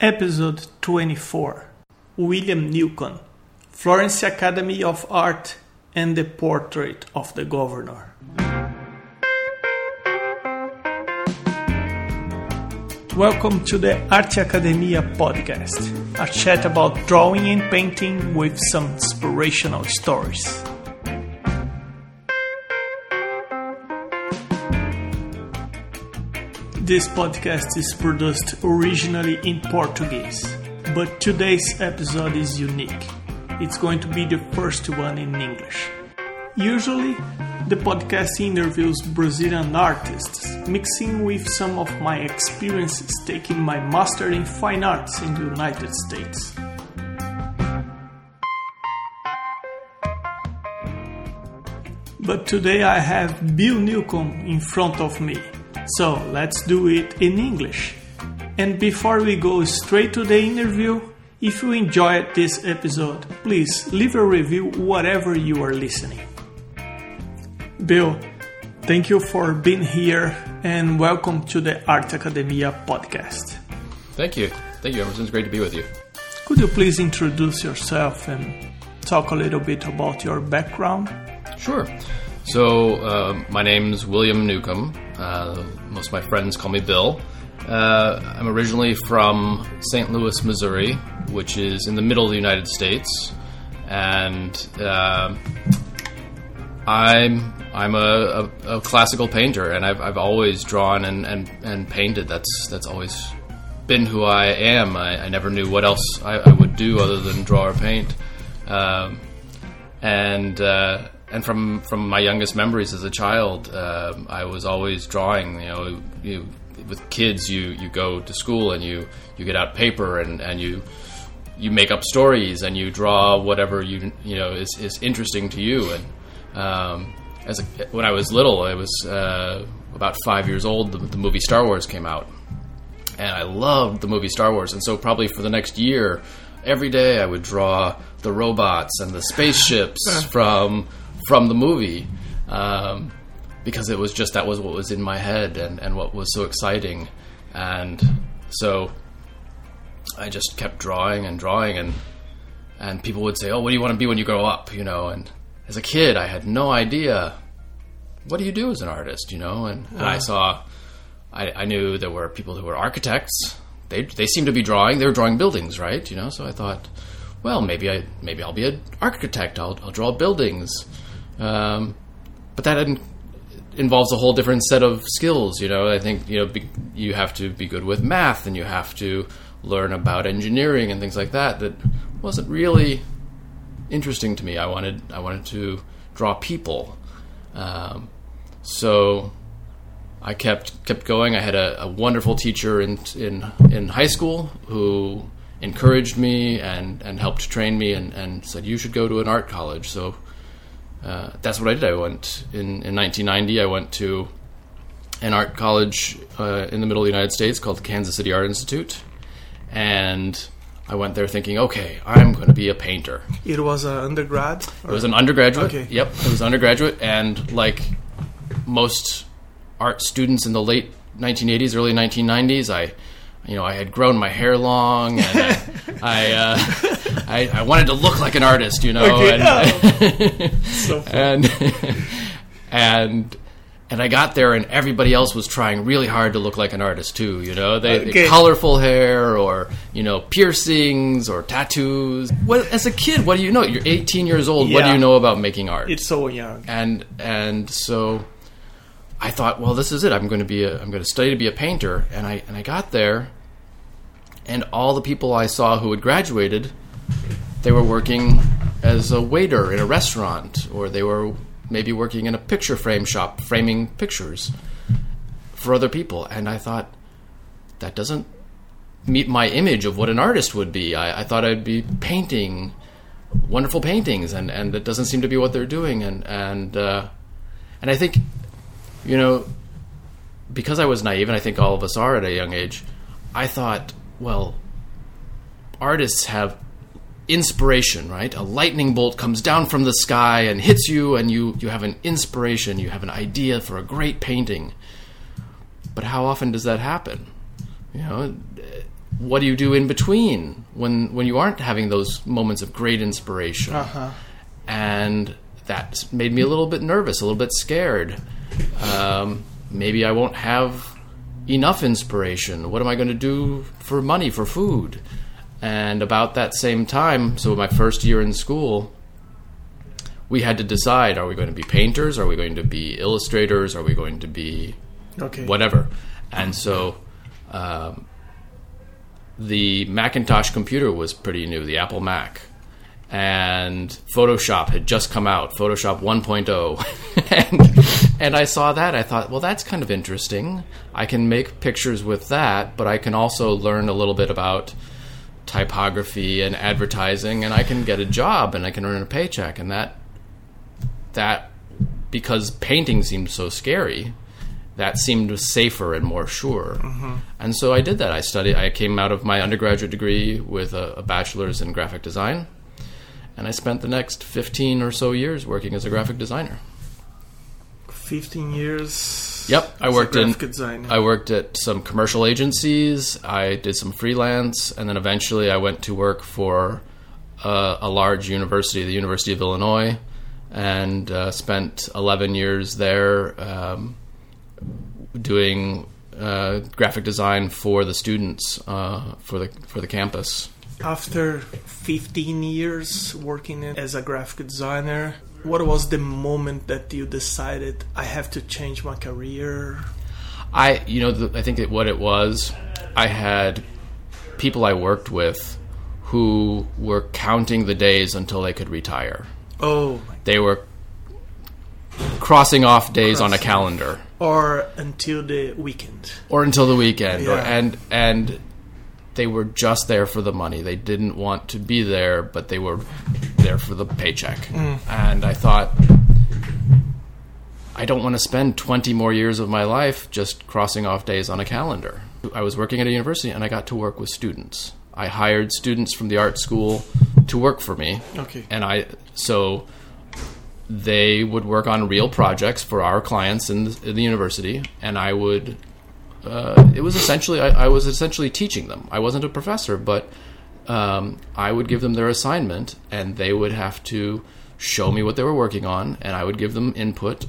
Episode 24 William Newcomb, Florence Academy of Art, and the Portrait of the Governor. Welcome to the Arte Academia podcast, a chat about drawing and painting with some inspirational stories. This podcast is produced originally in Portuguese, but today's episode is unique. It's going to be the first one in English. Usually, the podcast interviews Brazilian artists, mixing with some of my experiences taking my master in fine arts in the United States. But today I have Bill Newcomb in front of me. So let's do it in English. And before we go straight to the interview, if you enjoyed this episode, please leave a review whatever you are listening. Bill, thank you for being here and welcome to the Art Academia podcast. Thank you. Thank you, Emerson. It's great to be with you. Could you please introduce yourself and talk a little bit about your background? Sure. So, uh, my name's William Newcomb. Uh, most of my friends call me Bill. Uh, I'm originally from St. Louis, Missouri, which is in the middle of the United States, and uh, I'm I'm a, a, a, classical painter, and I've, I've always drawn and, and, and painted. That's that's always been who I am. I, I never knew what else I, I, would do other than draw or paint. Um, and uh, and from from my youngest memories as a child, uh, I was always drawing. You know, you, with kids, you you go to school and you you get out paper and and you you make up stories and you draw whatever you you know is is interesting to you and. Um, as a, when I was little, I was uh, about five years old. The, the, movie Star Wars came out, and I loved the movie Star Wars. And so, probably for the next year, every day I would draw the robots and the spaceships from from the movie, um, because it was just that was what was in my head and, and what was so exciting. And so, I just kept drawing and drawing, and and people would say, "Oh, what do you want to be when you grow up?" You know, and as a kid, I had no idea what do you do as an artist, you know. And, and I saw, I, I, knew there were people who were architects. They they seemed to be drawing. They were drawing buildings, right? You know. So I thought, well, maybe I maybe I'll be an architect. I'll I'll draw buildings. Um, but that involves a whole different set of skills. You know, I think you know be, you have to be good with math, and you have to learn about engineering and things like that. That wasn't really interesting to me. I wanted I wanted to draw people, um, so I kept kept going. I had a, a, wonderful teacher in in in high school who encouraged me and and helped train me and, and said you should go to an art college. So uh, that's what I did. I went in in 1990. I went to an art college uh, in the middle of the United States called the Kansas City Art Institute, and I went there thinking, okay, I'm going to be a painter. It was an undergrad. Or? It was an undergraduate. Okay. Yep, it was undergraduate, and like most art students in the late 1980s, early 1990s, I, you know, I had grown my hair long, and I, I, uh, I, I, wanted to look like an artist, you know, okay. and, oh. so and and and I got there, and everybody else was trying really hard to look like an artist too. You know, they, okay. they colorful hair, or you know, piercings or tattoos. Well, as a kid, what do you know? You're 18 years old. Yeah. What do you know about making art? It's so young. And and so, I thought, well, this is it. I'm going to be a, I'm going to study to be a painter. And I and I got there, and all the people I saw who had graduated, they were working as a waiter in a restaurant, or they were maybe working in a picture frame shop, framing pictures for other people. And I thought, that doesn't meet my image of what an artist would be. I, I thought I'd be painting wonderful paintings, and, and that doesn't seem to be what they're doing. And and uh, and I think, you know, because I was naive, and I think all of us are at a young age, I thought, well, artists have inspiration, right? A lightning bolt comes down from the sky and hits you, and you, you have an inspiration, you have an idea for a great painting. But how often does that happen? You know, what do you do in between when when you aren't having those moments of great inspiration? Uh-huh. And that made me a little bit nervous, a little bit scared. Um, maybe I won't have enough inspiration. What am I going to do for money, for food? And about that same time, so my first year in school, we had to decide are we going to be painters? Are we going to be illustrators? Are we going to be Okay. whatever? And so um, the Macintosh computer was pretty new, the Apple Mac. And Photoshop had just come out, Photoshop 1.0. and, and I saw that. I thought, well, that's kind of interesting. I can make pictures with that, but I can also learn a little bit about typography and advertising, and I can get a job and I can earn a paycheck. And that, that because painting seemed so scary, that seemed safer and more sure. Mm-hmm. And so I did that. I studied. I came out of my undergraduate degree with a, a bachelor's in graphic design, and I spent the next fifteen or so years working as a graphic designer. 15 years. Yep, I worked in. designer. I worked at some commercial agencies. I did some freelance, and then eventually I went to work for uh, a large university, the University of Illinois, and uh, spent 11 years there um, doing uh, graphic design for the students uh, for the for the campus. After 15 years working as a graphic designer, what was the moment that you decided I have to change my career? I, you know, the, I think what it was, I had people I worked with who were counting the days until they could retire. Oh, They were crossing off days on a calendar, or until the weekend. or until the weekend, or, Yeah. and and they were just there for the money. They didn't want to be there, but they were there for the paycheck. Mm. And I thought, I don't want to spend 20 more years of my life just crossing off days on a calendar. I was working at a university and I got to work with students. I hired students from the art school to work for me. Okay. And I so they would work on real projects for our clients in the, in the university and I would uh, it was essentially I, I was essentially teaching them. I wasn't a professor, but um, I would give them their assignment, and they would have to show me what they were working on, and I would give them input,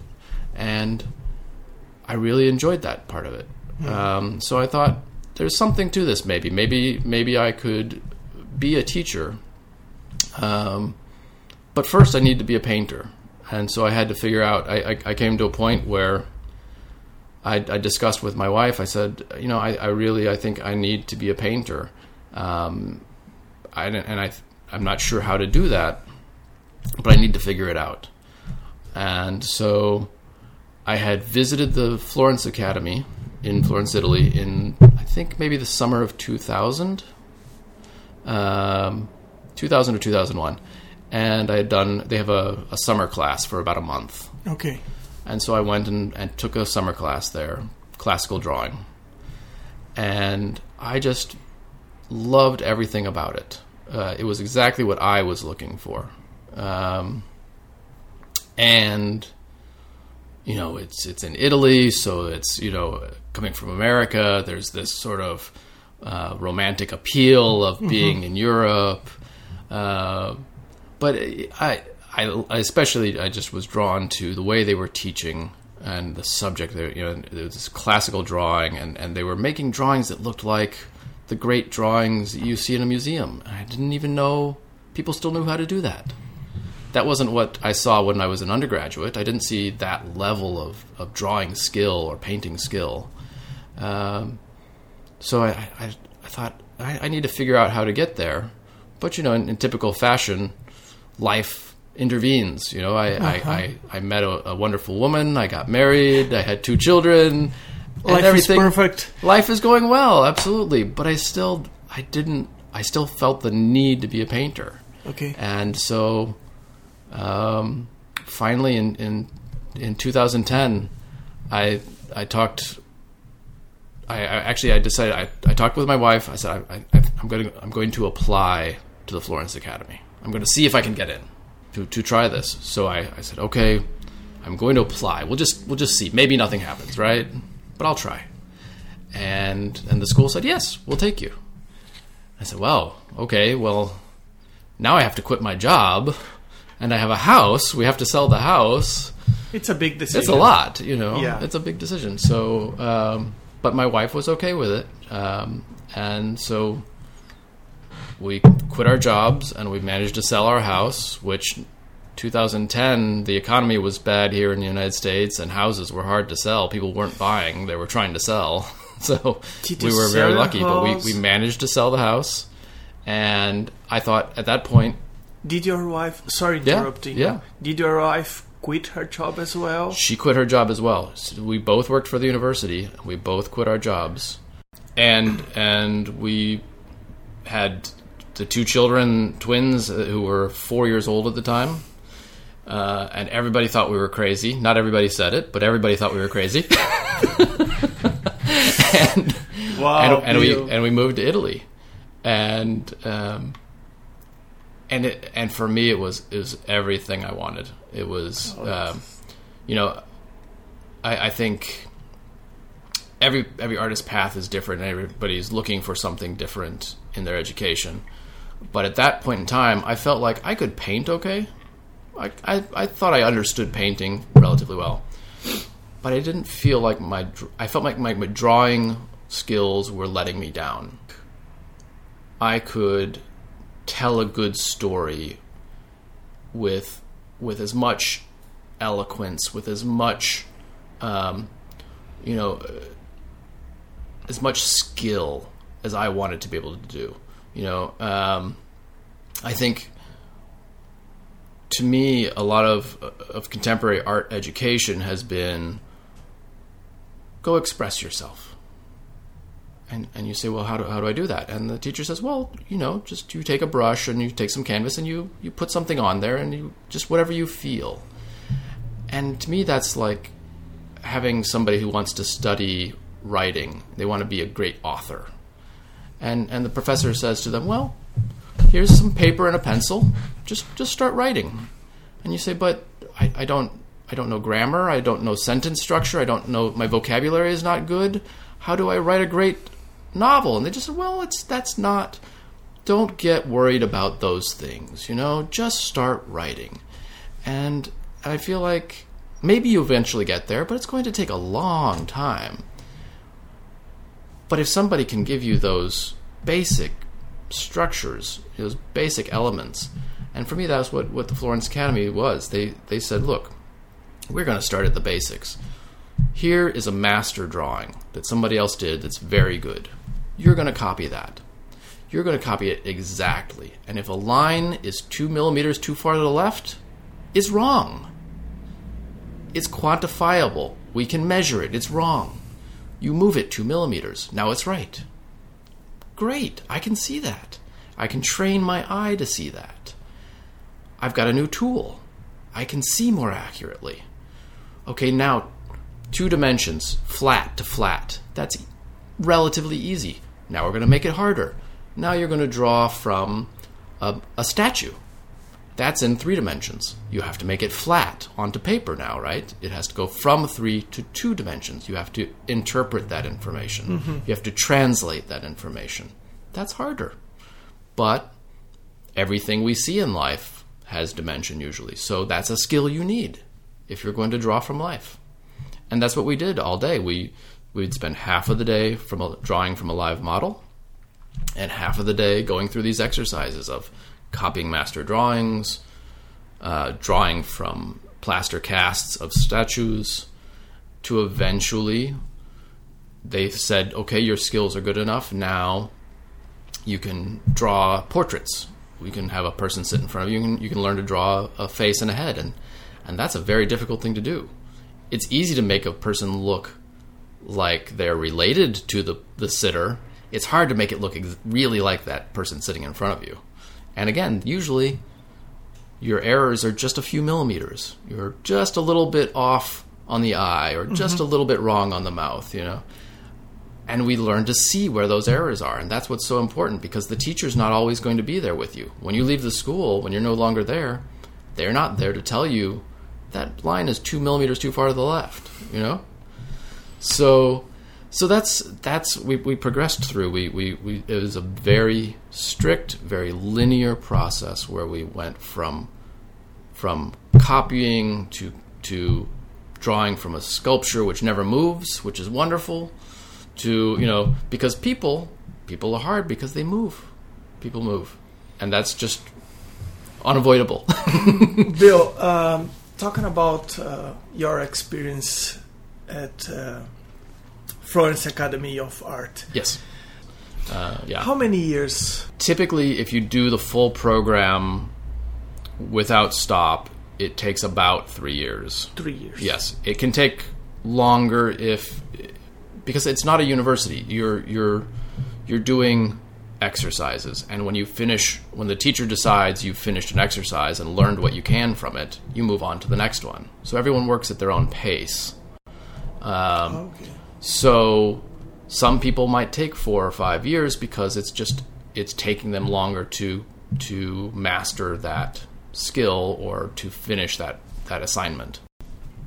and I really enjoyed that part of it. Um, so I thought there's something to this. Maybe, maybe, maybe I could be a teacher. Um, but first, I need to be a painter, and so I had to figure out. I, I, I came to a point where I, I discussed with my wife. I said, you know, I, I really, I think I need to be a painter, um, I, and I, I'm not sure how to do that, but I need to figure it out. And so, I had visited the Florence Academy in Florence, Italy, in I think maybe the summer of 2000, um, 2000 or 2001, and I had done. They have a, a summer class for about a month. Okay. And so I went and, and took a summer class there, classical drawing. And I just loved everything about it. Uh, it was exactly what I was looking for. Um, and, you know, it's, it's in Italy, so it's, you know, coming from America, there's this sort of uh, romantic appeal of being in Europe. Uh, but I, I, I especially I just was drawn to the way they were teaching and the subject. There, you know, there was this classical drawing, and, and they were making drawings that looked like the great drawings you see in a museum. I didn't even know people still knew how to do that. That wasn't what I saw when I was an undergraduate. I didn't see that level of, of drawing skill or painting skill. Um, so I, I, I thought I, I need to figure out how to get there. But you know, in, in typical fashion, life intervenes. You know, I I, I, I met a, a wonderful woman. I got married. I had two children. and Life is everything. perfect. Life is going well, absolutely. But I still, I didn't. I still felt the need to be a painter. Okay. And so, um, finally, in, in in 2010, I I talked. I, I actually I decided I, I talked with my wife. I said I, I, I'm going to I'm going to apply to the Florence Academy. I'm going to see if I can get in to, to try this. So I, I said okay, I'm going to apply. We'll just we'll just see. Maybe nothing happens, right? But I'll try. And and the school said yes, we'll take you. I said, well, okay, well, now I have to quit my job and I have a house. We have to sell the house. It's a big decision. It's a lot, you know. Yeah. It's a big decision. So, um, but my wife was okay with it. Um, and so we quit our jobs and we managed to sell our house, which 2010, the economy was bad here in the United States and houses were hard to sell. People weren't buying, they were trying to sell. So we were very lucky, but we, we managed to sell the house. And I thought at that point, Did your wife? Sorry, interrupting. yeah. you. Did your wife quit her job as well? She quit her job as well. So we both worked for the university. We both quit our jobs, and and we had the two children, twins, uh, who were four years old at the time. Uh, and everybody thought we were crazy. Not everybody said it, but everybody thought we were crazy. and Wow, and, and we and we moved to Italy, and um, and it and for me it was it was everything I wanted. It was, Oh, um, you know, I, I think every every artist's path is different, and everybody's looking for something different in their education. But at that point in time, I felt like I could paint okay. I, I, I thought I understood painting relatively well but I didn't feel like my I felt like my, my drawing skills were letting me down. I could tell a good story with with as much eloquence, with as much um, you know as much skill as I wanted to be able to do. You know, um, I think to me, a lot of of contemporary art education has been go express yourself. And and you say, well, how do how do I do that? And the teacher says, well, you know, just you take a brush and you take some canvas and you you put something on there and you just whatever you feel. And to me, that's like having somebody who wants to study writing. They want to be a great author. And and the professor says to them, well, here's some paper and a pencil. Just just start writing. And you say, but I, I don't I don't know grammar. I don't know sentence structure. I don't know my vocabulary is not good. How do I write a great novel? And they just said, well, it's that's not. Don't get worried about those things. You know, just start writing. And I feel like maybe you eventually get there, but it's going to take a long time. But if somebody can give you those basic structures, those basic elements, and for me, that's what, what the Florence Academy was. They, they said, look, we're going to start at the basics. Here is a master drawing that somebody else did that's very good. You're going to copy that. You're going to copy it exactly. And if a line is two millimeters too far to the left, it's wrong. It's quantifiable. We can measure it. It's wrong. You move it two millimeters. Now it's right. Great. I can see that. I can train my eye to see that. I've got a new tool. I can see more accurately. Okay, now two dimensions, flat to flat. That's relatively easy. Now we're going to make it harder. Now you're going to draw from a, a statue. That's in three dimensions. You have to make it flat onto paper now, right? It has to go from three to two dimensions. You have to interpret that information. Mm-hmm. You have to translate that information. That's harder. But everything we see in life has dimension usually. So that's a skill you need if you're going to draw from life. And that's what we did all day. We we'd spend half of the day from a, drawing from a live model and half of the day going through these exercises of copying master drawings, uh, drawing from plaster casts of statues, to eventually they said, okay, your skills are good enough. Now you can draw portraits. We can have a person sit in front of you. You can, you can learn to draw a face and a head, and and that's a very difficult thing to do. It's easy to make a person look like they're related to the the sitter. It's hard to make it look ex- really like that person sitting in front of you. And again, usually your errors are just a few millimeters. You're just a little bit off on the eye or just mm-hmm. a little bit wrong on the mouth, you know. And we learn to see where those errors are. And that's what's so important because the teacher's not always going to be there with you. When you leave the school, when you're no longer there, they're not there to tell you that line is two millimeters too far to the left, you know? So so that's that's we, we progressed through. We, we we it was a very strict, very linear process where we went from from copying to to drawing from a sculpture which never moves, which is wonderful, to you know because people people are hard because they move, people move, and that's just unavoidable. Bill, um, talking about uh, your experience at uh, Florence Academy of Art. yes. Uh, yeah. How many years? typically if you do the full program without stop it takes about three years Three years. yes it can take longer if because it's not a university you're you're you're doing exercises and when you finish when the teacher decides you've finished an exercise and learned what you can from it you move on to the next one so everyone works at their own pace Okay. So some people might take four or five years because it's just it's taking them longer to to master that skill or to finish that that assignment.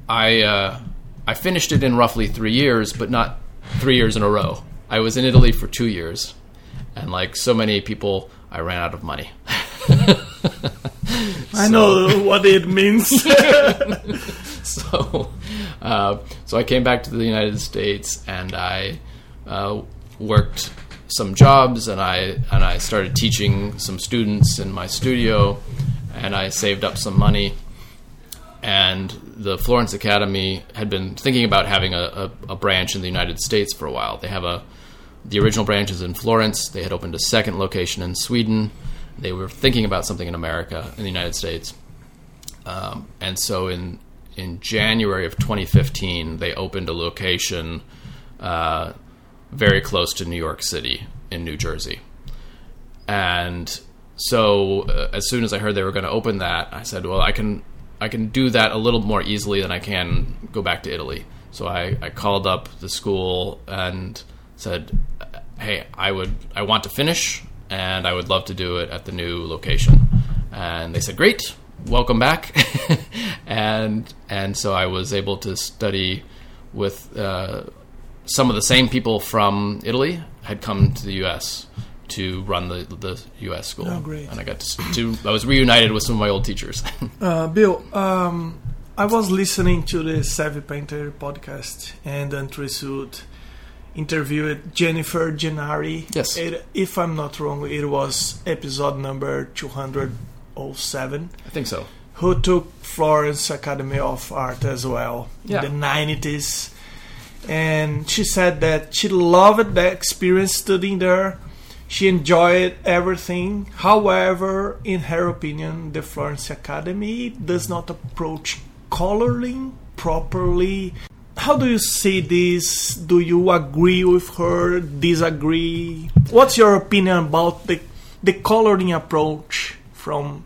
I uh, I finished it in roughly three years, but not three years in a row. I was in Italy for two years, and like so many people, I ran out of money. I know what it means. so uh, so I came back to the United States and I uh, worked some jobs and I and I started teaching some students in my studio and I saved up some money and the Florence Academy had been thinking about having a, a, a branch in the United States for a while. They have a the original branch is in Florence. They had opened a second location in Sweden. They were thinking about something in America, in the United States. Um, and so in in January of 2015, they opened a location uh, very close to New York City in New Jersey. And so uh, as soon as I heard they were going to open that, I said, "Well, I can I can do that a little more easily than I can go back to Italy." So I, I called up the school and said, "Hey, I would I want to finish, and I would love to do it at the new location." And they said, "Great, welcome back." and and so I was able to study with uh, some of the same people from Italy had come to the U.S. to run the the U.S. school. Oh, great. And I got to, to I was reunited with some of my old teachers. Uh, Bill, um, I was listening to the Savvy Painter podcast, and Antrese Wood interviewed Jennifer Gennari. Yes. It, if I'm not wrong, it was episode number 207, I think so. who took Florence Academy of Art as well Yeah. in the 90s. And she said that she loved the experience studying there. She enjoyed everything. However, in her opinion, the Florence Academy does not approach coloring properly. How do you see this? Do you agree with her? Disagree? What's your opinion about the the coloring approach from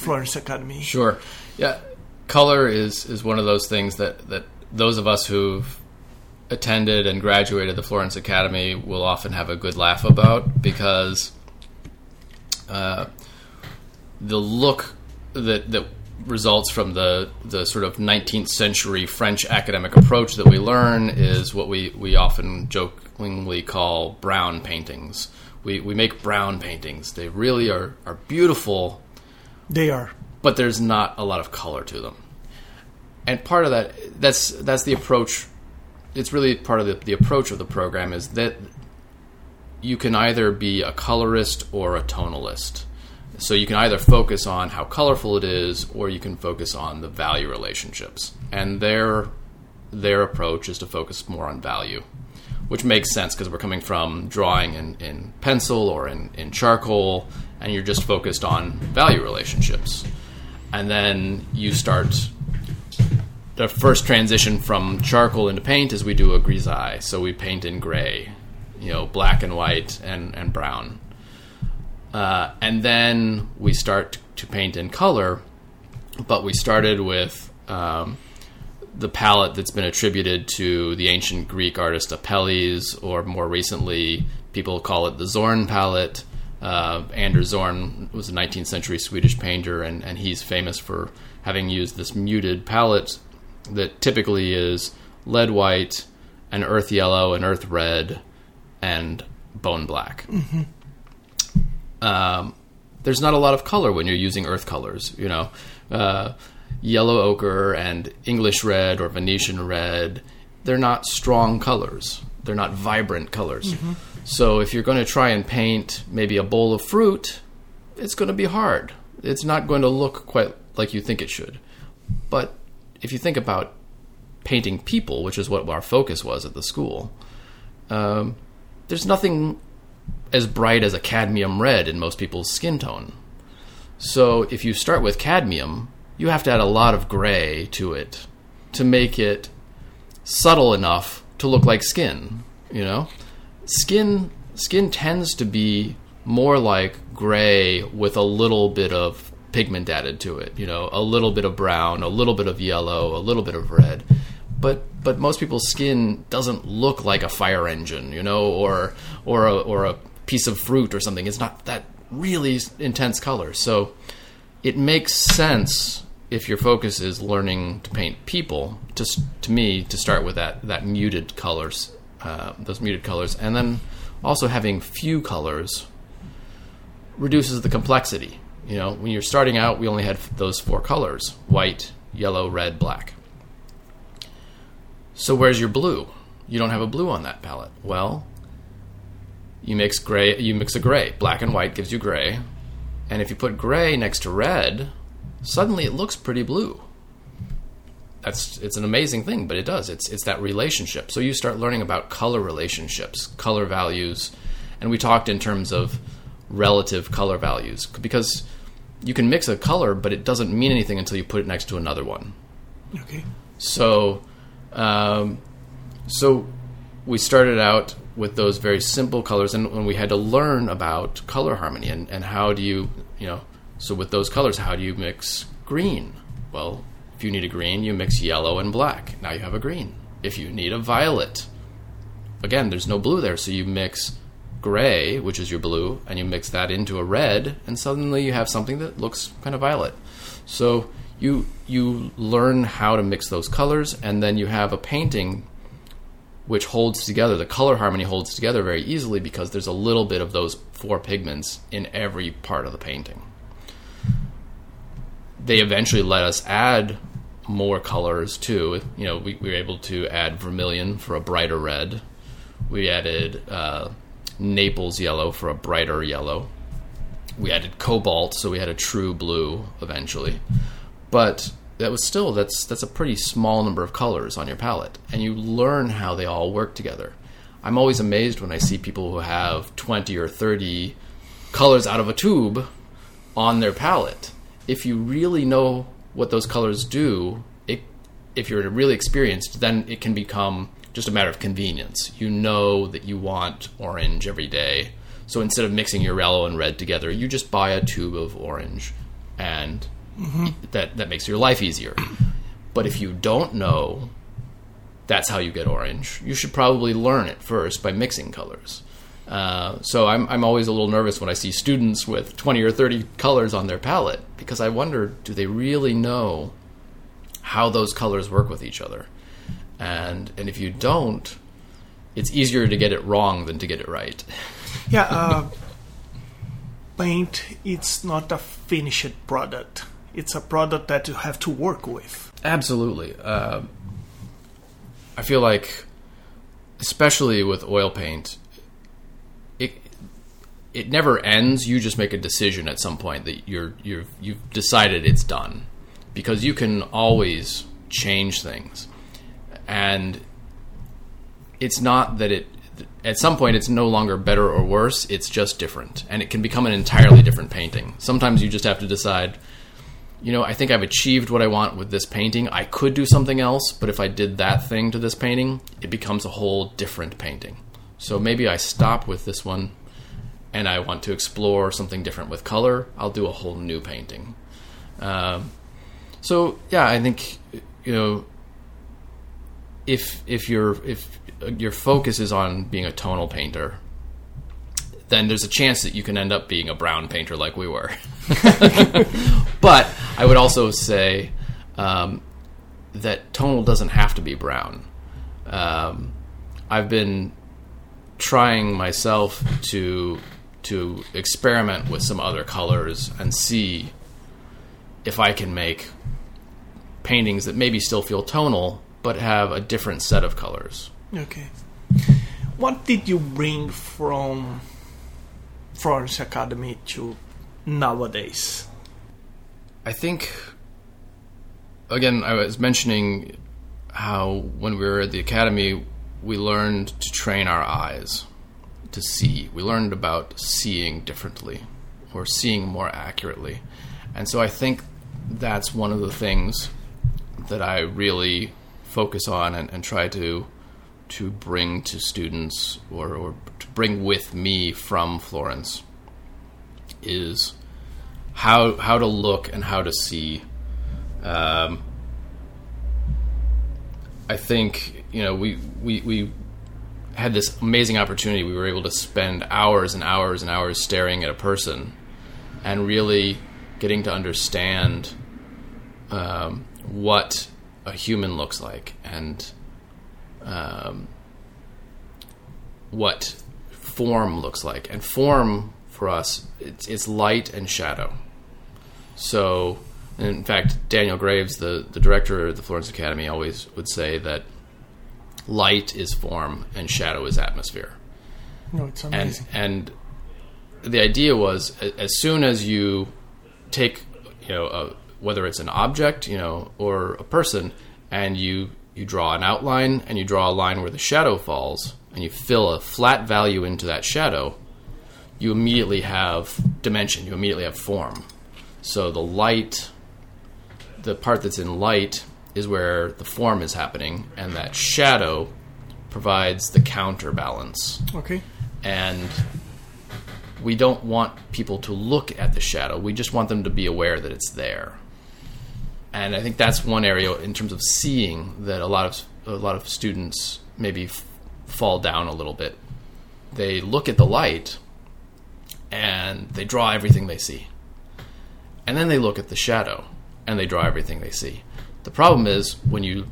Florence Academy? Sure. Yeah. Color is is one of those things that that those of us who've attended and graduated the Florence Academy will often have a good laugh about because uh, the look that that results from the the sort of 19th century French academic approach that we learn is what we we often jokingly call brown paintings. We we make brown paintings. They really are are beautiful They are. but there's not a lot of color to them. And part of that that's that's the approach it's really part of the, the approach of the program is that you can either be a colorist or a tonalist. So you can either focus on how colorful it is or you can focus on the value relationships. And their their approach is to focus more on value, which makes sense because we're coming from drawing in, in pencil or in, in charcoal, and you're just focused on value relationships. And then you start the first transition from charcoal into paint is we do a grisaille. So we paint in gray, you know, black and white and, and brown. Uh, and then we start to paint in color, but we started with um, the palette that's been attributed to the ancient Greek artist Apelles, or more recently, people call it the Zorn palette. Uh, Anders Zorn was a 19th century Swedish painter, and, and he's famous for having used this muted palette that typically is lead white an earth yellow, an earth red, and bone black. Um, there's not a lot of color when you're using earth colors. You know, uh, yellow ochre and English red or Venetian red. They're not strong colors. They're not vibrant colors. So if you're going to try and paint maybe a bowl of fruit, it's going to be hard. It's not going to look quite like you think it should. But if you think about painting people, which is what our focus was at the school, um, there's nothing as bright as a cadmium red in most people's skin tone. So if you start with cadmium, you have to add a lot of gray to it to make it subtle enough to look like skin, you know? Skin skin tends to be more like gray with a little bit of pigment added to it, you know, a little bit of brown, a little bit of yellow, a little bit of red. But but most people's skin doesn't look like a fire engine, you know, or or a, or a piece of fruit or something. It's not that really intense color. So it makes sense if your focus is learning to paint people, just to me, to start with that that muted colors, uh, those muted colors, and then also having few colors reduces the complexity. You know, when you're starting out, we only had those four colors: white, yellow, red, black. So where's your blue? You don't have a blue on that palette. Well, you mix gray. You mix a gray. Black and white gives you gray, and if you put gray next to red, suddenly it looks pretty blue. That's it's an amazing thing, but it does. It's it's that relationship. So you start learning about color relationships, color values, and we talked in terms of relative color values because you can mix a color, but it doesn't mean anything until you put it next to another one. Okay. So, um, so we started out with those very simple colors, and, and we had to learn about color harmony and, and how do you, you know, so with those colors, how do you mix green? Well, if you need a green, you mix yellow and black. Now you have a green. If you need a violet, again, there's no blue there, so you mix gray, which is your blue, and you mix that into a red, and suddenly you have something that looks kind of violet. So you you learn how to mix those colors, and then you have a painting which holds together. The color harmony holds together very easily because there's a little bit of those four pigments in every part of the painting. They eventually let us add more colors too. You know, we, we were able to add vermilion for a brighter red. We added uh, Naples yellow for a brighter yellow. We added cobalt, so we had a true blue eventually. But that was still that's that's a pretty small number of colors on your palette, and you learn how they all work together. I'm always amazed when I see people who have 20 or 30 colors out of a tube on their palette. If you really know what those colors do, it, if you're really experienced, then it can become just a matter of convenience. You know that you want orange every day. So instead of mixing your yellow and red together, you just buy a tube of orange and mm-hmm. that that makes your life easier. But if you don't know that's how you get orange, you should probably learn it first by mixing colors. Uh, so I'm I'm always a little nervous when I see students with 20 or 30 colors on their palette because I wonder do they really know how those colors work with each other? And and if you don't, it's easier to get it wrong than to get it right. Yeah, uh, paint it's not a finished product. It's a product that you have to work with. Absolutely. Uh, I feel like, especially with oil paint, it never ends. You just make a decision at some point that you're you're you've decided it's done, because you can always change things, and it's not that it. At some point, it's no longer better or worse. It's just different, and it can become an entirely different painting. Sometimes you just have to decide you know, I think I've achieved what I want with this painting. I could do something else, but if I did that thing to this painting, it becomes a whole different painting. So maybe I stop with this one and I want to explore something different with color. I'll do a whole new painting. Um, so yeah, I think you know if if your if your focus is on being a tonal painter, then there's a chance that you can end up being a brown painter like we were. but I would also say um, that tonal doesn't have to be brown. Um, I've been trying myself to to experiment with some other colors and see if I can make paintings that maybe still feel tonal but have a different set of colors. Okay. What did you bring from Florence Academy to nowadays? I think again I was mentioning how when we were at the academy we learned to train our eyes to see. We learned about seeing differently or seeing more accurately. And so I think that's one of the things that I really focus on and, and try to to bring to students or, or to bring with me from Florence is how how to look and how to see. Um, I think you know we, we we had this amazing opportunity. We were able to spend hours and hours and hours staring at a person and really getting to understand um, what a human looks like and um, what form looks like. And form for us, it's, it's light and shadow. So, in fact, Daniel Graves, the, the director of the Florence Academy, always would say that light is form and shadow is atmosphere. No, it's amazing. And, and the idea was as soon as you take, you know, a, whether it's an object, you know, or a person, and you you draw an outline and you draw a line where the shadow falls, and you fill a flat value into that shadow, you immediately have dimension. You immediately have form. So the light, the part that's in light, is where the form is happening, and that shadow provides the counterbalance. Okay. And we don't want people to look at the shadow. We just want them to be aware that it's there and I think that's one area in terms of seeing that a lot of a lot of students maybe f- fall down a little bit. They look at the light and they draw everything they see, and then they look at the shadow and they draw everything they see. The problem is when you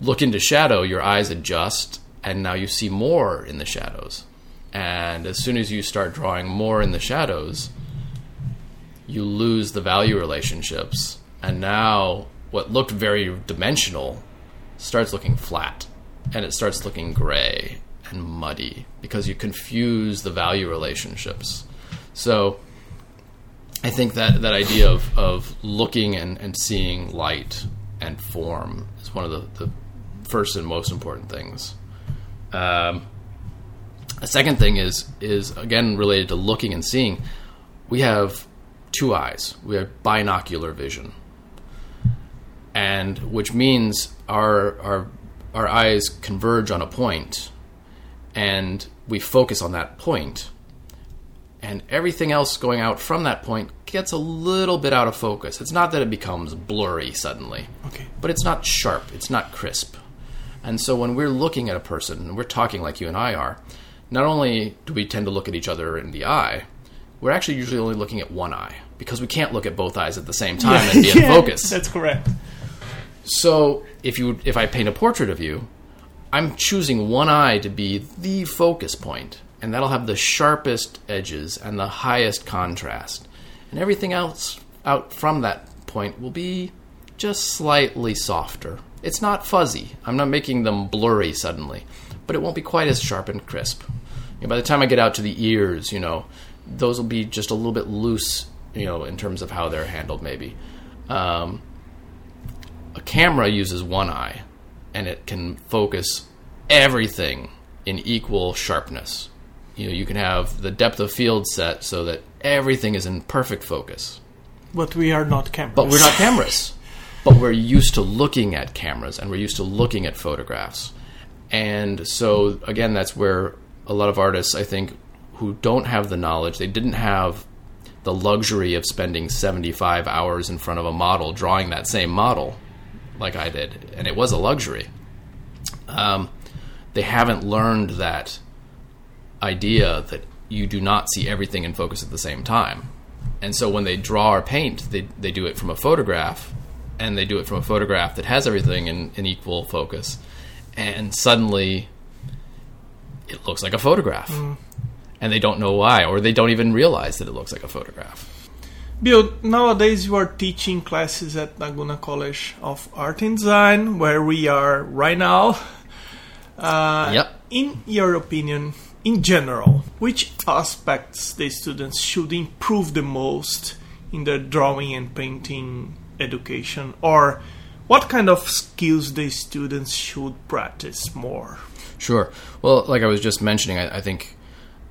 look into shadow, your eyes adjust, and now you see more in the shadows. And as soon as you start drawing more in the shadows, you lose the value relationships and now what looked very dimensional starts looking flat and it starts looking gray and muddy because you confuse the value relationships. So I think that, that idea of, of looking and, and seeing light and form is one of the, the first and most important things. Um, a second thing is is again related to looking and seeing. We have two eyes. We have binocular vision and which means our our our eyes converge on a point and we focus on that point and everything else going out from that point gets a little bit out of focus. It's not that it becomes blurry suddenly okay. but it's not sharp. It's not crisp. And so when we're looking at a person and we're talking like you and I are not only do we tend to look at each other in the eye we're actually usually only looking at one eye because we can't look at both eyes at the same time yeah. and be in yeah, focus. that's correct. So if you if I paint a portrait of you, I'm choosing one eye to be the focus point, and that'll have the sharpest edges and the highest contrast. And everything else out from that point will be just slightly softer. It's not fuzzy. I'm not making them blurry suddenly, but it won't be quite as sharp and crisp. You know, by the time I get out to the ears, you know, those will be just a little bit loose, you know, in terms of how they're handled, maybe. Um, a camera uses one eye and it can focus everything in equal sharpness. You know, you can have the depth of field set so that everything is in perfect focus. But we are not cameras. But we're not cameras. but we're used to looking at cameras and we're used to looking at photographs. And so again that's where a lot of artists I think who don't have the knowledge, they didn't have the luxury of spending 75 hours in front of a model drawing that same model like I did, and it was a luxury. Um, they haven't learned that idea that you do not see everything in focus at the same time. And so when they draw or paint, they, they do it from a photograph, and they do it from a photograph that has everything in, in equal focus. And suddenly, it looks like a photograph. And they don't know why, or they don't even realize that it looks like a photograph. Bill, nowadays you are teaching classes at Laguna College of Art and Design, where we are right now. Uh, Yep. In your opinion, in general, which aspects the students should improve the most in their drawing and painting education, or what kind of skills the students should practice more? Sure. Well, like I was just mentioning, I, I think,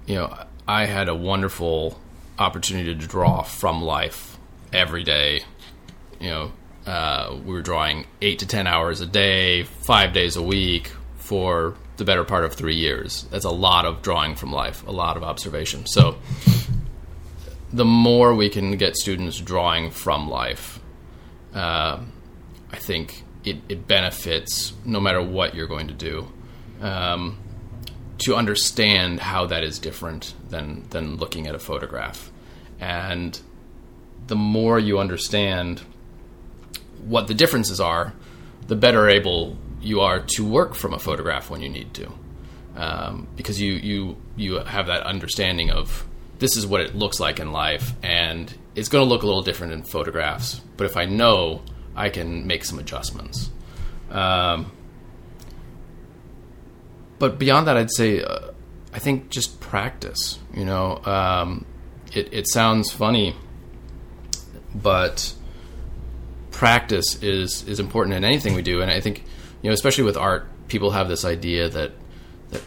you know, I had a wonderful opportunity to draw from life every day. You know, uh, we were drawing eight to ten hours a day, five days a week for the better part of three years. That's a lot of drawing from life, a lot of observation. So, the more we can get students drawing from life, uh, I think it, it benefits no matter what you're going to do um, to understand how that is different than than looking at a photograph, and the more you understand what the differences are, the better able you are to work from a photograph when you need to, um, because you you you have that understanding of this is what it looks like in life, and it's going to look a little different in photographs. But if I know, I can make some adjustments. Um, but beyond that, I'd say uh, I think just practice. You know, um, it, it sounds funny, but practice is is important in anything we do, and I think you know, especially with art, people have this idea that that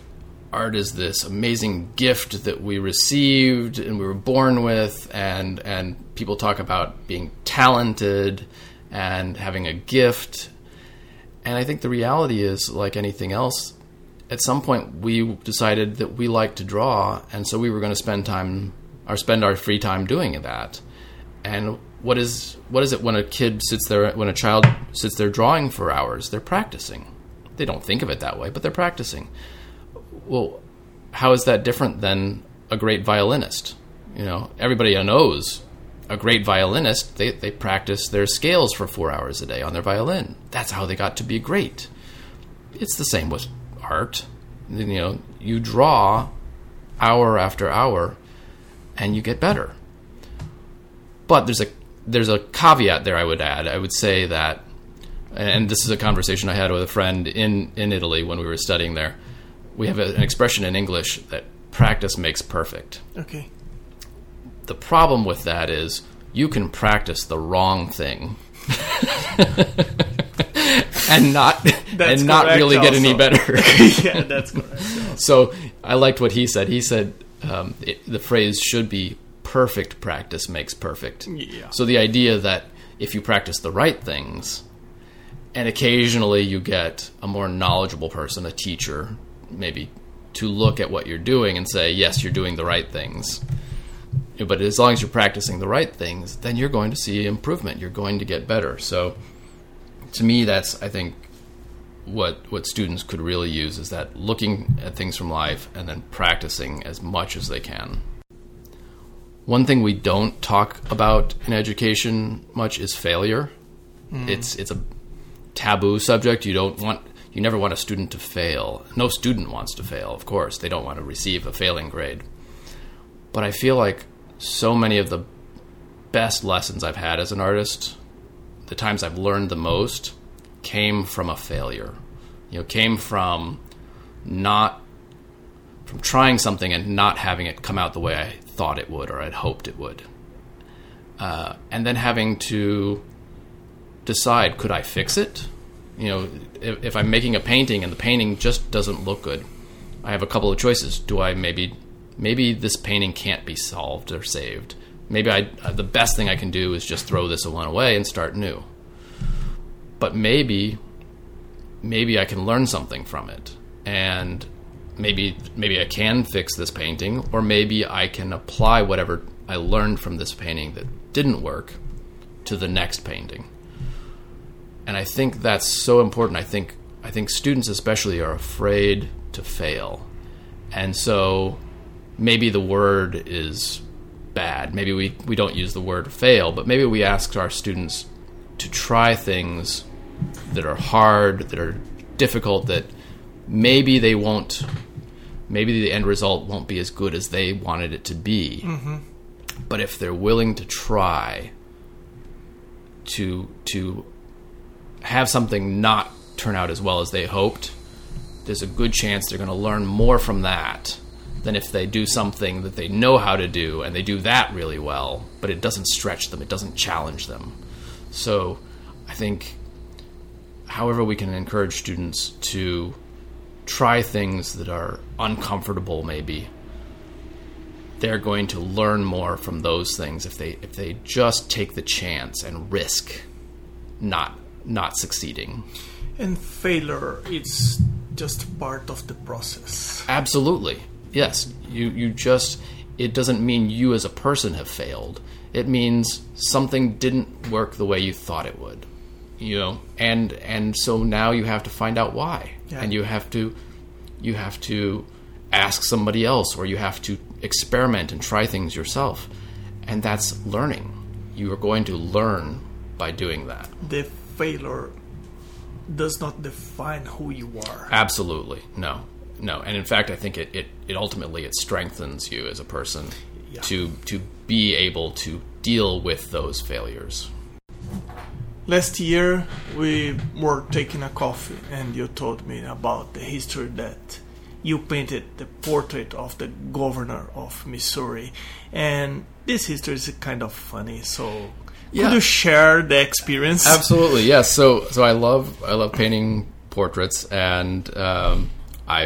art is this amazing gift that we received and we were born with, and and people talk about being talented and having a gift. And I think the reality is, like anything else, at some point we decided that we like to draw, and so we were going to spend time or spend our free time doing that. And what is what is it when a kid sits there when a child sits there drawing for hours? They're practicing. They don't think of it that way, but they're practicing. Well, how is that different than a great violinist? You know, everybody knows a great violinist, they, they practice their scales for four hours a day on their violin. That's how they got to be great. It's the same with art. You know, you draw hour after hour and you get better. But there's a there's a caveat there I would add. I would say that and this is a conversation I had with a friend in, in Italy when we were studying there. We have an expression in English that practice makes perfect. Okay. The problem with that is you can practice the wrong thing and not That's and not really get any better. yeah, that's correct. so I liked what he said. He said um, it, the phrase should be perfect practice makes perfect. Yeah. So the idea that if you practice the right things, and occasionally you get a more knowledgeable person, a teacher, maybe, to look at what you're doing and say, yes, you're doing the right things. But as long as you're practicing the right things, then you're going to see improvement. You're going to get better. So, to me, that's I think what what students could really use is that looking at things from life and then practicing as much as they can. One thing we don't talk about in education much is failure. Mm. It's it's a taboo subject. You don't want you never want a student to fail. No student wants to fail, of course. They don't want to receive a failing grade. But I feel like so many of the best lessons I've had as an artist, the times I've learned the most, came from a failure. You know, came from not from trying something and not having it come out the way I thought it would or I'd hoped it would. Uh, and then having to decide could I fix it? You know, if, if I'm making a painting and the painting just doesn't look good, I have a couple of choices. Do I maybe maybe this painting can't be solved or saved? Maybe I uh, the best thing I can do is just throw this one away and start new. But maybe maybe I can learn something from it and maybe maybe I can fix this painting or maybe I can apply whatever I learned from this painting that didn't work to the next painting. And I think that's so important. I think I think students especially are afraid to fail. And so maybe the word is bad. Maybe we, we don't use the word fail, but maybe we ask our students to try things that are hard, that are difficult, that maybe they won't maybe the end result won't be as good as they wanted it to be. Mm-hmm. But if they're willing to try to to have something not turn out as well as they hoped, there's a good chance they're going to learn more from that than if they do something that they know how to do and they do that really well, but it doesn't stretch them, it doesn't challenge them. So I think, however, we can encourage students to try things that are uncomfortable, maybe. They're going to learn more from those things if they if they just take the chance and risk not not succeeding. And failure it's just part of the process. Absolutely. Yes. You you just it doesn't mean you as a person have failed. It means something didn't work the way you thought it would. You know, and and so now you have to find out why. Yeah. And you have to you have to ask somebody else or you have to experiment and try things yourself. And that's learning. You are going to learn by doing that. The failure does not define who you are. Absolutely. No. No. And in fact I think it, it, it ultimately it strengthens you as a person Yeah. to to be able to deal with those failures. Last year, we were taking a coffee, and you told me about the history that you painted the portrait of the governor of Missouri. And this history is kind of funny, so Yeah. could you share the experience? Absolutely, yes. So, so I love I love painting portraits, and um, I,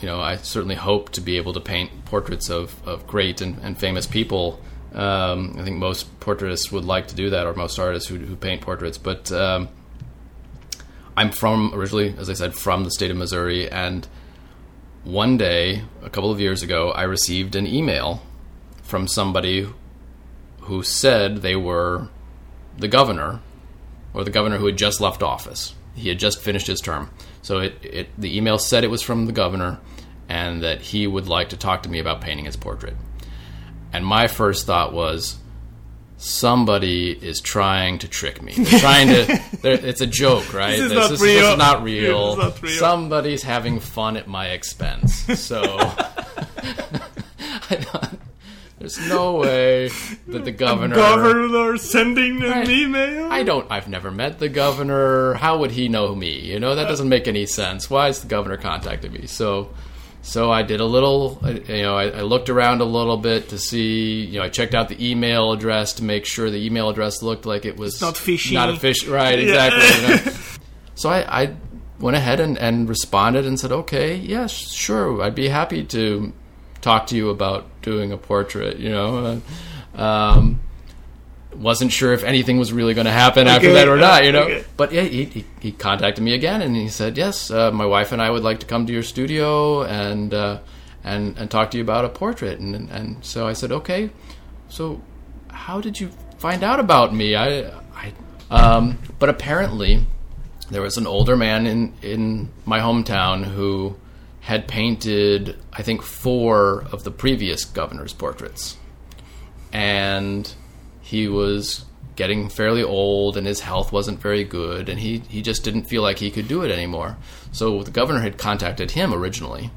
you know, I certainly hope to be able to paint portraits of, of great and, and famous people. Um, I think most portraitists would like to do that, or most artists who, who paint portraits. But um, I'm from originally, as I said, from the state of Missouri, and one day, a couple of years ago, I received an email from somebody who said they were the governor or the governor who had just left office. He had just finished his term. So it, it the email said it was from the governor and that he would like to talk to me about painting his portrait. And my first thought was somebody is trying to trick me. They're trying to they're- it's a joke, right? This is not this real. is not real. This is not real. Somebody's having fun at my expense. So I thought, there's no way that the governor Governor sending an Right. email? I don't. I've never met the governor. How would he know me? You know that uh, doesn't make any sense. Why is the governor contacting me? So, so I did a little. uh, You know, I, I looked around a little bit to see. You know, I checked out the email address to make sure the email address looked like it was not fishy. Not a fish. Right. Exactly. you know. So I, I went ahead and, and responded and said, okay, yes, sure, I'd be happy to talk to you about doing a portrait. You know. Uh, um, wasn't sure if anything was really going to happen after that or not, you know. okay. But yeah, he, he, he contacted me again and he said, "Yes, uh, my wife and I would like to come to your studio and uh, and and talk to you about a portrait." And and so I said, "Okay." So how did you find out about me? I I um, but apparently there was an older man in in my hometown who had painted I think four of the previous governor's portraits and he was getting fairly old and his health wasn't very good and he, he just didn't feel like he could do it anymore. So the governor had contacted him originally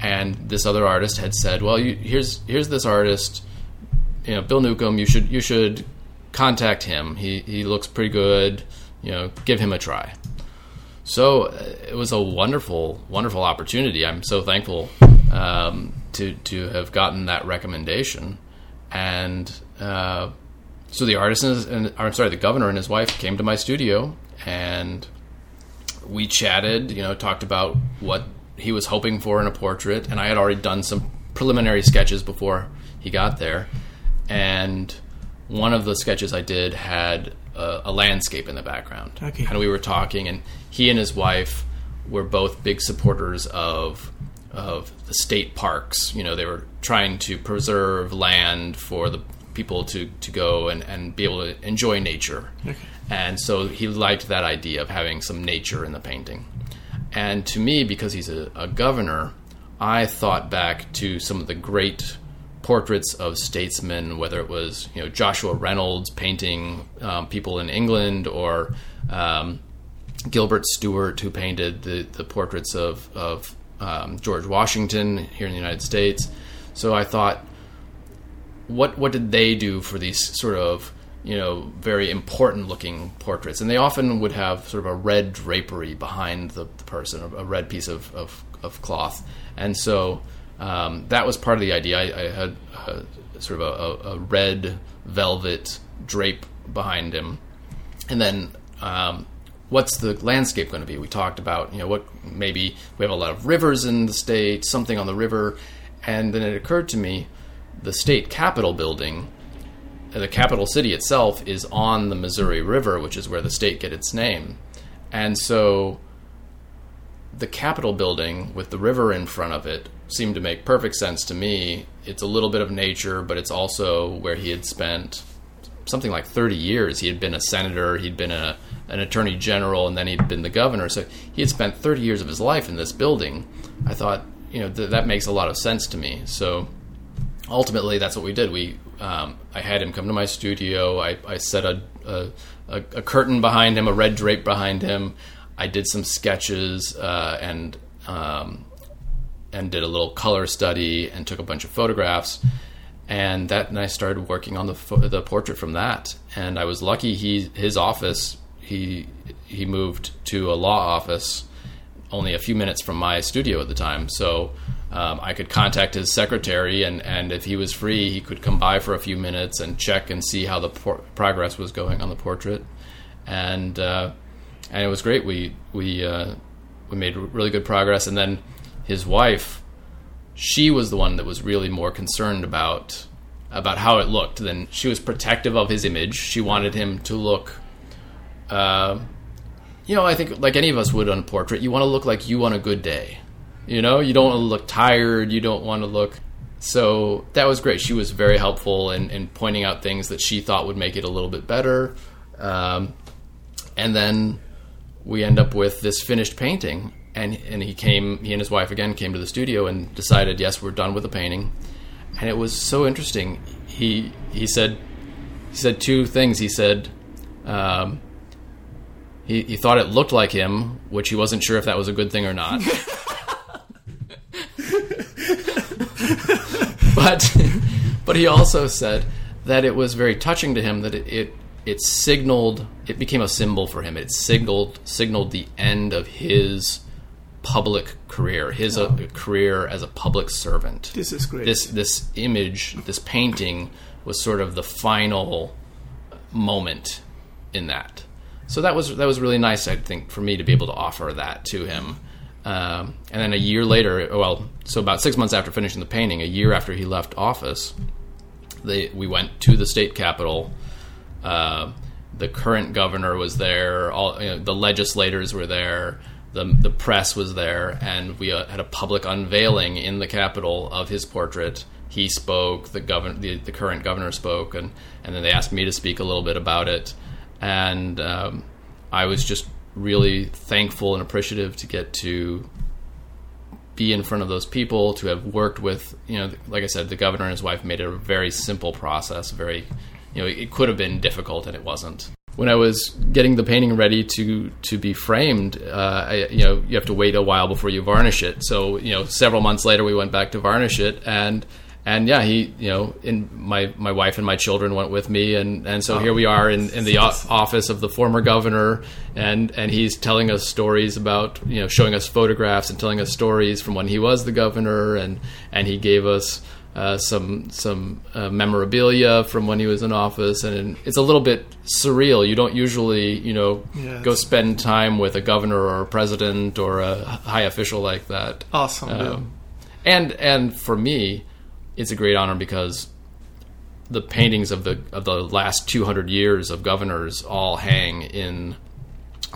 and this other artist had said well you, here's here's this artist. You know bill newcomb you should you should contact him. He he looks pretty good. You know give him a try. So uh, it was a wonderful, wonderful opportunity. I'm so thankful um, to to have gotten that recommendation, and uh, so the artist and, I'm sorry, the governor and his wife came to my studio, and we chatted. You know, talked about what he was hoping for in a portrait, and I had already done some preliminary sketches before he got there, and one of the sketches I did had a, a landscape in the background. Okay. And we were talking, and he and his wife were both big supporters of of the state parks. You know, they were trying to preserve land for the people to, to go and, and be able to enjoy nature. And so he liked that idea of having some nature in the painting. And to me, because he's a, a governor, I thought back to some of the great portraits of statesmen, whether it was you know Joshua Reynolds painting um, people in England or um, Gilbert Stuart who painted the, the portraits of, of um, George Washington here in the United States. So I thought, what what did they do for these sort of you know very important looking portraits? And they often would have sort of a red drapery behind the, the person, a, red piece of, of, of cloth, and so. Um, that was part of the idea. I, I had uh, sort of a, a, a red velvet drape behind him, and then um, what's the landscape going to be? We talked about, you know, what maybe we have a lot of rivers in the state, something on the river, and then it occurred to me the state capitol building, the capital city itself is on the Missouri River, which is where the state get its name. And so the Capitol building with the river in front of it seemed to make perfect sense to me. It's a little bit of nature, but it's also where he had spent something like 30 years. He had been a senator, he'd been a an attorney general, and then he'd been the governor. So he had spent 30 years of his life in this building. I thought, you know, th- that makes a lot of sense to me. So ultimately, that's what we did. We, um, I had him come to my studio. I, I set a, a, a, curtain behind him, a red drape behind him. I did some sketches uh, and um, and did a little color study and took a bunch of photographs. And that, and I started working on the the portrait from that. And I was lucky. He his office he he moved to a law office only a few minutes from my studio at the time. So um, I could contact his secretary, and, and if he was free, he could come by for a few minutes and check and see how the por- progress was going on the portrait. And uh, and it was great. We we uh, we made really good progress. And then his wife, she was the one that was really more concerned about about how it looked. Then she was protective of his image. She wanted him to look uh, you know, I think like any of us would on a portrait, you want to look like you on a good day. You know, you don't want to look tired. You don't want to look. So that was great. She was very helpful in, in pointing out things that she thought would make it a little bit better. Um, and then we end up with this finished painting. And, and he came, he and his wife again came to the studio and decided, yes, we're done with the painting. And it was so interesting. He, he said, he said two things. He said, um, he, he thought it looked like him, which he wasn't sure if that was a good thing or not. but but he also said that it was very touching to him that it, it it signaled it became a symbol for him. It signaled signaled the end of his public career, his uh, career as a public servant. This is great. This this image, this painting was sort of the final moment in that so that was that was really nice. I think for me to be able to offer that to him. Um, and then a year later, well, so about six months after finishing the painting, a year after he left office, they, we went to the state capitol. Uh, the current governor was there. All you know, the legislators were there. The the press was there, and we uh, had a public unveiling in the capitol of his portrait. He spoke. The governor, the, the current governor spoke, and and then they asked me to speak a little bit about it and um, I was just really thankful and appreciative to get to be in front of those people, to have worked with, you know, like I said, the governor and his wife made it a very simple process. Very, you know, it could have been difficult and it wasn't. When I was getting the painting ready to to be framed, uh, I, you know, you have to wait a while before you varnish it. So, you know, several months later, we went back to varnish it, and and yeah, he, you know, in my my wife and my children went with me, and and so oh, here we are in, in the o- office of the former governor, and and he's telling us stories about, you know, showing us photographs and telling us stories from when he was the governor, and and he gave us. Uh, some some uh, memorabilia from when he was in office, and it's a little bit surreal. You don't usually, you know, yes. go spend time with a governor or a president or a high official like that. Awesome. Um, and and for me, it's a great honor because the paintings of the of the last 200 years of governors all hang in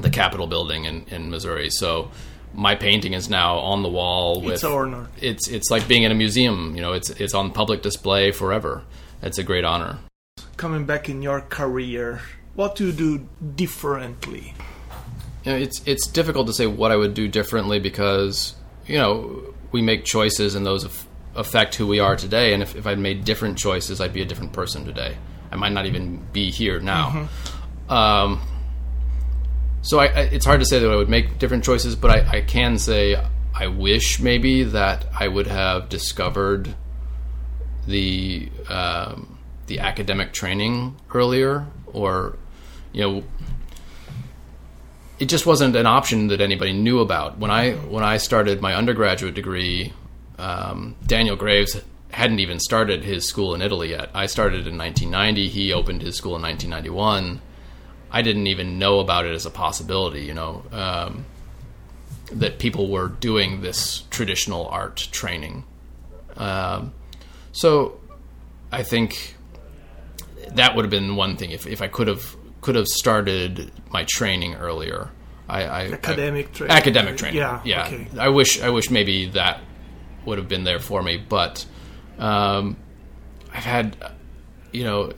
the Capitol building in, in Missouri. So my painting is now on the wall with it's honor. It's it's like being in a museum. You know, it's it's on public display forever. It's a great honor. Coming back in your career, what do you do differently? You know, it's it's difficult to say what I would do differently because you know we make choices and those affect who we are today. And if, if I'd made different choices, I'd be a different person today. I might not even be here now. Mm-hmm. Um, so I, I, it's hard to say that I would make different choices, but I, I, can say I wish maybe that I would have discovered the um, the academic training earlier, or you know, it just wasn't an option that anybody knew about. When I when I started my undergraduate degree, um, Daniel Graves hadn't even started his school in Italy yet. I started in 1990. He opened his school in 1991. I didn't even know about it as a possibility. You know. Um, that people were doing this traditional art training. Um, so I think that would have been one thing if, if I could have could have started my training earlier. I, I academic I, training. Academic training. Yeah. Yeah. Okay. I wish I wish maybe that would have been there for me, but um, I've had you know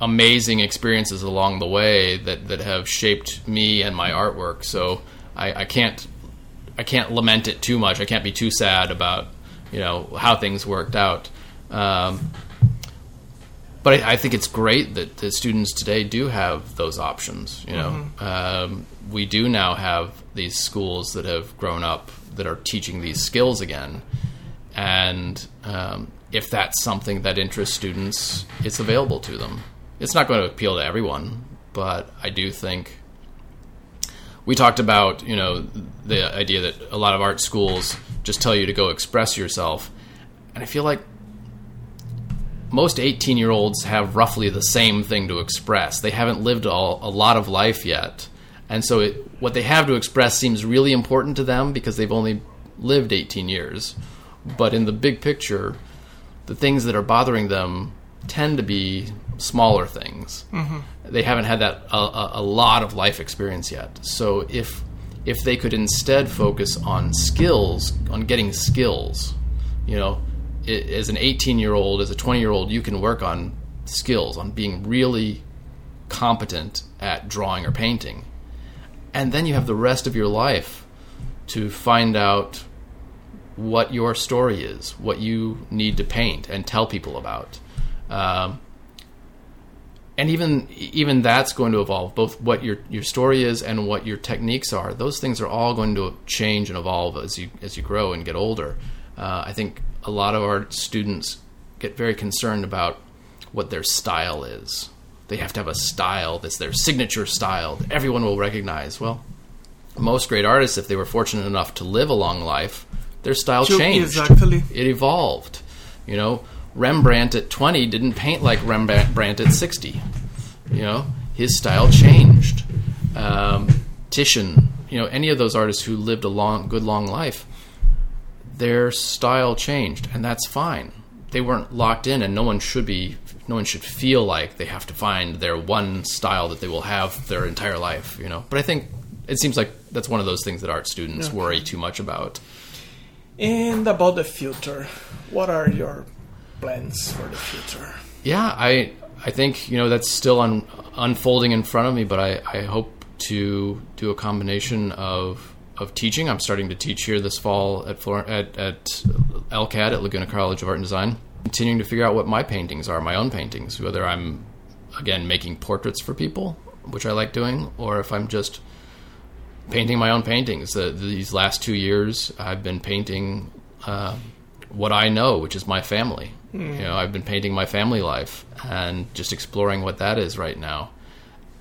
amazing experiences along the way that that have shaped me and my artwork. So I, I can't I can't lament it too much. I can't be too sad about you know how things worked out. Um, but I, I, think it's great that the students today do have those options. You know, mm-hmm. um, we do now have these schools that have grown up that are teaching these skills again, and um, if that's something that interests students, it's available to them. It's not going to appeal to everyone, but I do think we talked about you know the idea that a lot of art schools just tell you to go express yourself, and I feel like most 18 year olds have roughly the same thing to express. They haven't lived all, a lot of life yet. And so it, what they have to express seems really important to them because they've only lived 18 years. But in the big picture, the things that are bothering them tend to be smaller things. Mm-hmm. They haven't had that a, a, lot of life experience yet. So if if they could instead focus on skills, on getting skills, you know, as an 18 year old, as a 20 year old, you can work on skills, on being really competent at drawing or painting. And then you have the rest of your life to find out what your story is, what you need to paint and tell people about. Um, and even even that's going to evolve both what your your story is and what your techniques are. Those things are all going to change and evolve as you as you grow and get older. Uh, i think a lot of our students get very concerned about what their style is. They have to have a style that's their signature style that everyone will recognize. Well most great artists if they were fortunate enough to live a long life their style changed exactly it evolved you know Rembrandt at 20 didn't paint like Rembrandt at 60. You know, his style changed. Um, Titian, you know, any of those artists who lived a long, good long life, their style changed, and that's fine. They weren't locked in, and no one should be. No one should feel like they have to find their one style that they will have their entire life. You know, but I think it seems like that's one of those things that art students okay. worry too much about. And about the future, what are your plans for the future? Yeah, I I think you know that's still un, unfolding in front of me, but I, I hope to do a combination of of teaching. I'm starting to teach here this fall at Flor- at, at LCAD at Laguna College of Art and Design. Continuing to figure out what my paintings are, my own paintings, whether I'm again making portraits for people, which I like doing, or if I'm just painting my own paintings. Uh, these last two years, I've been painting uh, what I know, which is my family. Mm. You know, I've been painting my family life and just exploring what that is right now.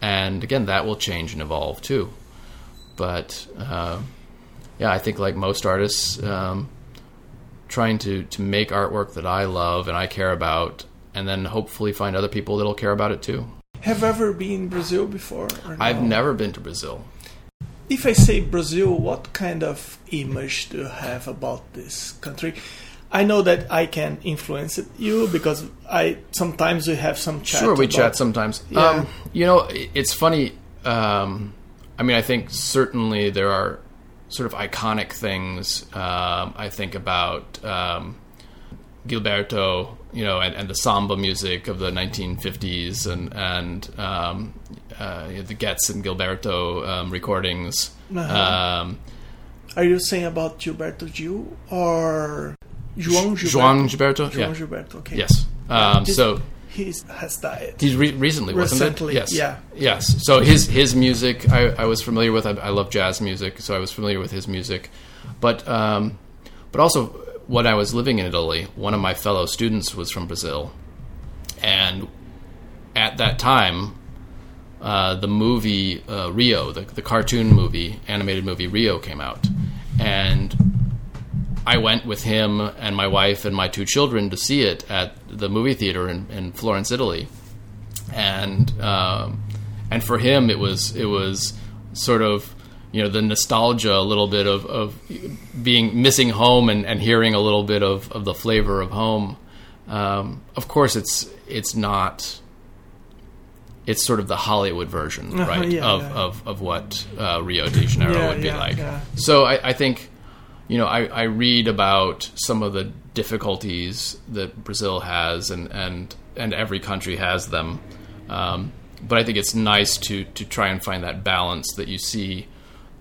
And again, that will change and evolve too. But uh, yeah, I think like most artists, um, trying to to make artwork that I love and I care about, and then hopefully find other people that'll care about it too. Have ever been Brazil before? No? I've never been to Brazil. If I say Brazil, what kind of image do you have about this country? I know that I can influence you because I sometimes we have some chat. Sure, we about, chat sometimes. Yeah. Um, you know, it's funny. Um, I mean, I think certainly there are sort of iconic things. Um, I think about um, Gilberto, you know, and, and, the samba music of the 1950s, and and um, uh, the Getz and Gilberto um, recordings. Uh-huh. Are you saying about Gilberto Gil or João Gilberto. João Gilberto. João yeah. Gilberto. Okay. Yes. Um, so he has died. He's re- recently, wasn't Recently, it? Yes. yeah. Yes. So his his music, I, I was familiar with. I, I love jazz music, so I was familiar with his music. But um, but also when I was living in Italy, one of my fellow students was from Brazil, and at that time, uh, the movie uh, Rio, the, the cartoon movie, animated movie Rio came out, and I went with him and my wife and my two children to see it at the movie theater in, in Florence, Italy, and um, and for him it was it was sort of you know the nostalgia a little bit of, of being missing home and, and hearing a little bit of, of the flavor of home. Um, of course, it's it's not. It's sort of the Hollywood version, Uh-huh, right, yeah, of, yeah. of of what uh, Rio de Janeiro Yeah, would be like. So I, I think, you know, I, I read about some of the difficulties that Brazil has, and and and every country has them. Um, but I think it's nice to to try and find that balance that you see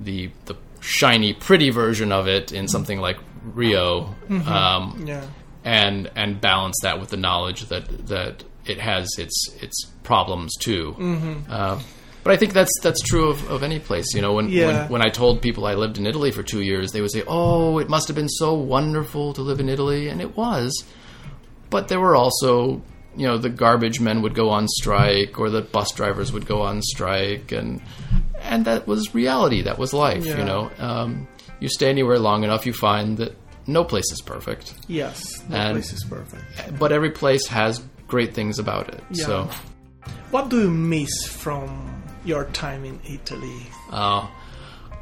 the the shiny, pretty version of it in something like Rio, um, Yeah. and and balance that with the knowledge that that it has its its problems too. Mm-hmm. Uh, but I think that's that's true of, of any place. You know, when, Yeah. when when I told people I lived in Italy for two years, they would say, "Oh, it must have been so wonderful to live in Italy," and it was. But there were also, you know, the garbage men would go on strike, or the bus drivers would go on strike, and and that was reality. That was life. Yeah. You know, um, you stay anywhere long enough, you find that no place is perfect, Yes. no And- place is perfect. but every place has great things about it. Yeah. So. What do you miss from your time in Italy? Uh,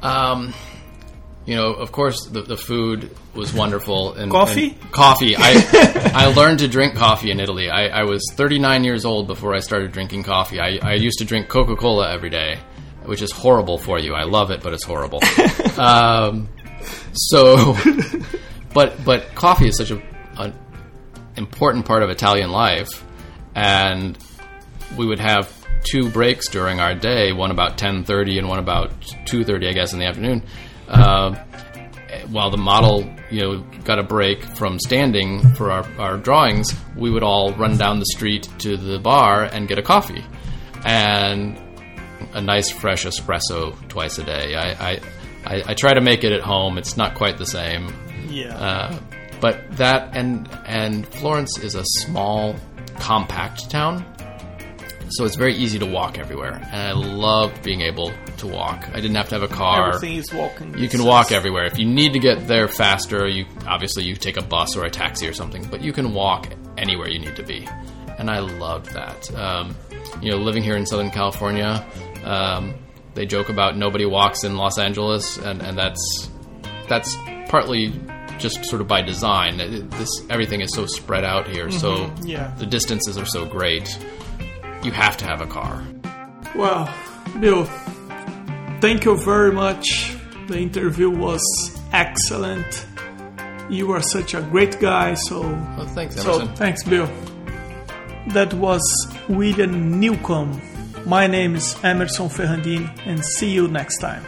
um, you know, of course, the, the food was wonderful. And Coffee? and coffee. I I learned to drink coffee in Italy. I, I was 39 years old before I started drinking coffee. I, I used to drink Coca Cola every day, which is horrible for you. I love it, but it's horrible. um, so, but but coffee is such a, a important part of Italian life, and we would have two breaks during our day, one about 10:30 and one about 2:30, I guess, in the afternoon. Uh, while the model, you know, got a break from standing for our, our drawings, we would all run down the street to the bar and get a coffee, and a nice fresh espresso twice a day. I I, I, I try to make it at home. It's not quite the same. Yeah. Uh, but that and and Florence is a small, compact town, so it's very easy to walk everywhere. And I loved being able to walk. I didn't have to have a car. Everything is walking. You can walk everywhere. If you need to get there faster, you obviously you take a bus or a taxi or something. But you can walk anywhere you need to be, and I loved that. Um, you know, living here in Southern California, um, they joke about nobody walks in Los Angeles, and, and that's that's partly just sort of by design. This everything is so spread out here, so mm-hmm. yeah. the distances are so great. You have to have a car. Well, Bill, thank you very much. The interview was excellent. You are such a great guy, so Well, thanks, so thanks, Bill. That was William Newcomb. My name is Emerson Ferrandini, and see you next time.